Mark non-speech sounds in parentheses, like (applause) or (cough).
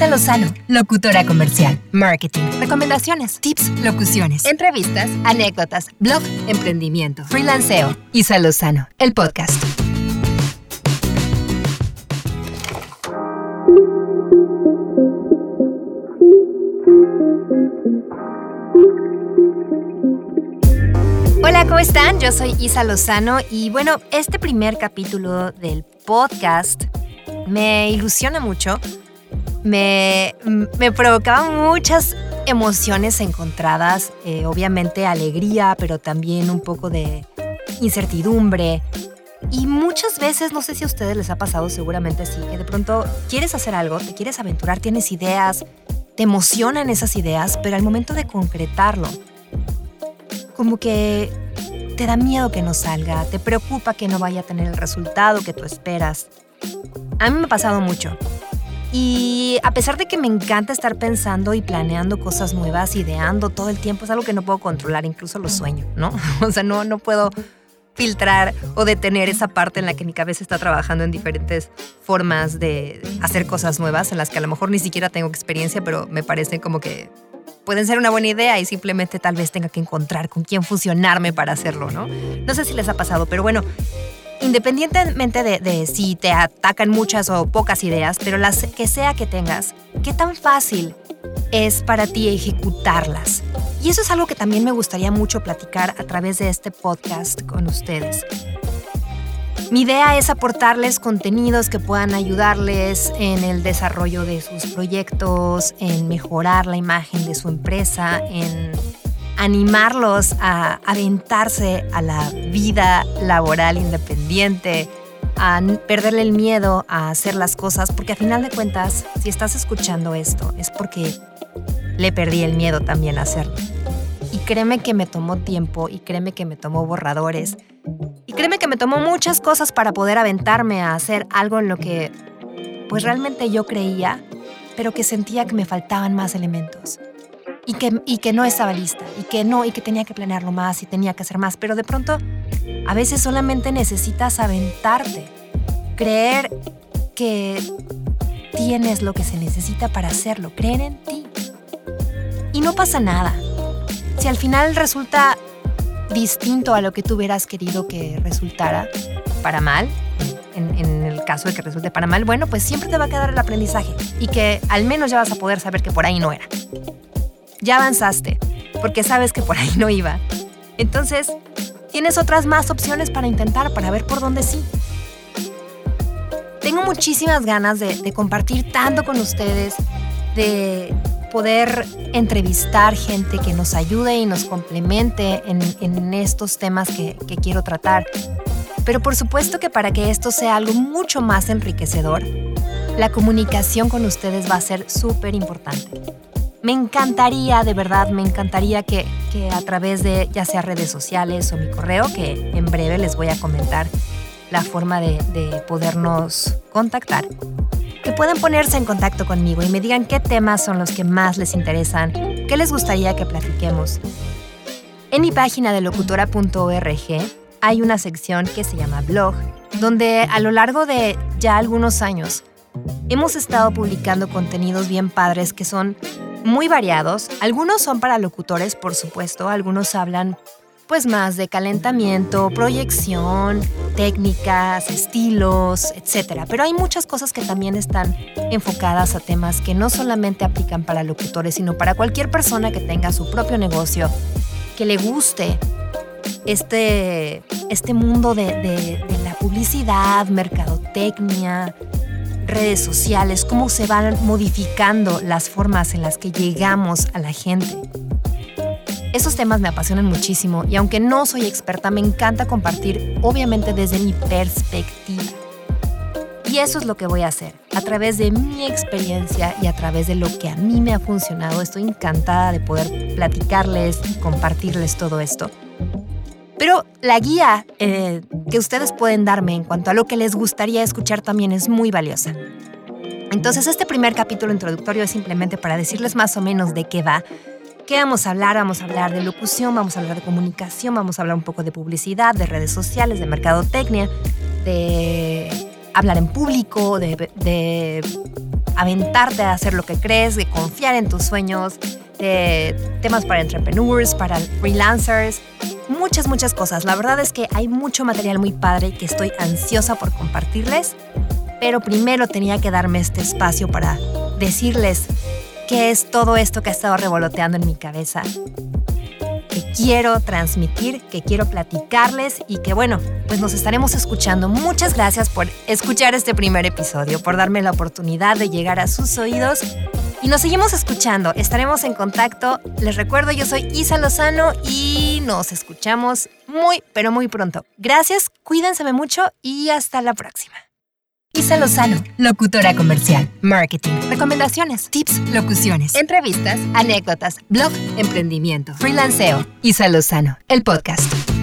Isa Lozano, locutora comercial, marketing, recomendaciones, tips, locuciones, entrevistas, anécdotas, blog, emprendimiento, freelanceo. Isa Lozano, el podcast. Hola, ¿cómo están? Yo soy Isa Lozano y bueno, este primer capítulo del podcast me ilusiona mucho me, me provocaba muchas emociones encontradas, eh, obviamente alegría, pero también un poco de incertidumbre. Y muchas veces, no sé si a ustedes les ha pasado, seguramente sí, que de pronto quieres hacer algo, te quieres aventurar, tienes ideas, te emocionan esas ideas, pero al momento de concretarlo, como que te da miedo que no salga, te preocupa que no vaya a tener el resultado que tú esperas. A mí me ha pasado mucho. Y a pesar de que me encanta estar pensando y planeando cosas nuevas, ideando todo el tiempo, es algo que no puedo controlar, incluso lo sueño, ¿no? (laughs) O sea, no, no puedo filtrar o detener esa parte en la que mi cabeza está trabajando en diferentes formas de hacer cosas nuevas, en las que a lo mejor ni siquiera tengo experiencia, pero me parece como que pueden ser una buena idea y simplemente tal vez tenga que encontrar con quién fusionarme para hacerlo, ¿no? No sé si les ha pasado, pero bueno, independientemente de, si te atacan muchas o pocas ideas, pero las que sea que tengas, ¿qué tan fácil es para ti ejecutarlas? Y eso es algo que también me gustaría mucho platicar a través de este podcast con ustedes. Mi idea es aportarles contenidos que puedan ayudarles en el desarrollo de sus proyectos, en mejorar la imagen de su empresa, en animarlos a aventarse a la vida laboral independiente, a perderle el miedo a hacer las cosas, porque a final de cuentas, si estás escuchando esto, es porque le perdí el miedo también a hacerlo. Y créeme que me tomó tiempo y créeme que me tomó borradores. Y créeme que me tomó muchas cosas para poder aventarme a hacer algo en lo que pues realmente yo creía, pero que sentía que me faltaban más elementos y que, y que no estaba lista y que no, y que tenía que planearlo más y tenía que hacer más. Pero de pronto, a veces solamente necesitas aventarte, creer que tienes lo que se necesita para hacerlo, creer en ti. Y no pasa nada. Si al final resulta distinto a lo que tú hubieras querido que resultara, para mal, en, en, el caso de que resulte para mal, bueno, pues siempre te va a quedar el aprendizaje y que al menos ya vas a poder saber que por ahí no era ya avanzaste, porque sabes que por ahí no iba. Entonces, tienes otras más opciones para intentar, para ver por dónde sí. Tengo muchísimas ganas de, compartir tanto con ustedes, de poder entrevistar gente que nos ayude y nos complemente en, estos temas que, que quiero tratar. Pero por supuesto que para que esto sea algo mucho más enriquecedor, la comunicación con ustedes va a ser súper importante. Me encantaría, de verdad, me encantaría que, a través de ya sea redes sociales o mi correo, que en breve les voy a comentar la forma de, de podernos contactar, que puedan ponerse en contacto conmigo y me digan qué temas son los que más les interesan, qué les gustaría que platiquemos. En mi página de locutora.org hay una sección que se llama blog, donde a lo largo de ya algunos años hemos estado publicando contenidos bien padres que son muy variados. Algunos son para locutores, por supuesto, algunos hablan pues más de calentamiento, proyección, técnicas, estilos, etc. Pero hay muchas cosas que también están enfocadas a temas que no solamente aplican para locutores, sino para cualquier persona que tenga su propio negocio, que le guste este, este mundo de, de la publicidad, mercadotecnia, redes sociales, cómo se van modificando las formas en las que llegamos a la gente. Esos temas me apasionan muchísimo y aunque no soy experta, me encanta compartir, obviamente desde mi perspectiva. Y eso es lo que voy a hacer. A través de mi experiencia y a través de lo que a mí me ha funcionado, estoy encantada de poder platicarles y compartirles todo esto. Pero la guía eh, que ustedes pueden darme en cuanto a lo que les gustaría escuchar también es muy valiosa. Entonces este primer capítulo introductorio es simplemente para decirles más o menos de qué va. ¿Qué vamos a hablar? Vamos a hablar de locución, vamos a hablar de comunicación, vamos a hablar un poco de publicidad, de redes sociales, de mercadotecnia, de hablar en público, de, aventarte a hacer lo que crees, de confiar en tus sueños, temas para entrepreneurs, para freelancers, muchas, muchas cosas. La verdad es que hay mucho material muy padre que estoy ansiosa por compartirles, pero primero tenía que darme este espacio para decirles qué es todo esto que ha estado revoloteando en mi cabeza, que quiero transmitir, que quiero platicarles y que bueno, pues nos estaremos escuchando. Muchas gracias por escuchar este primer episodio, por darme la oportunidad de llegar a sus oídos y nos seguimos escuchando. Estaremos en contacto. Les recuerdo, yo soy Isa Lozano y nos escuchamos muy, pero muy pronto. Gracias, cuídense mucho y hasta la próxima. Isa Lozano, locutora comercial, marketing, recomendaciones, tips, locuciones, entrevistas, anécdotas, blog, emprendimiento, freelanceo. Isa Lozano, el podcast.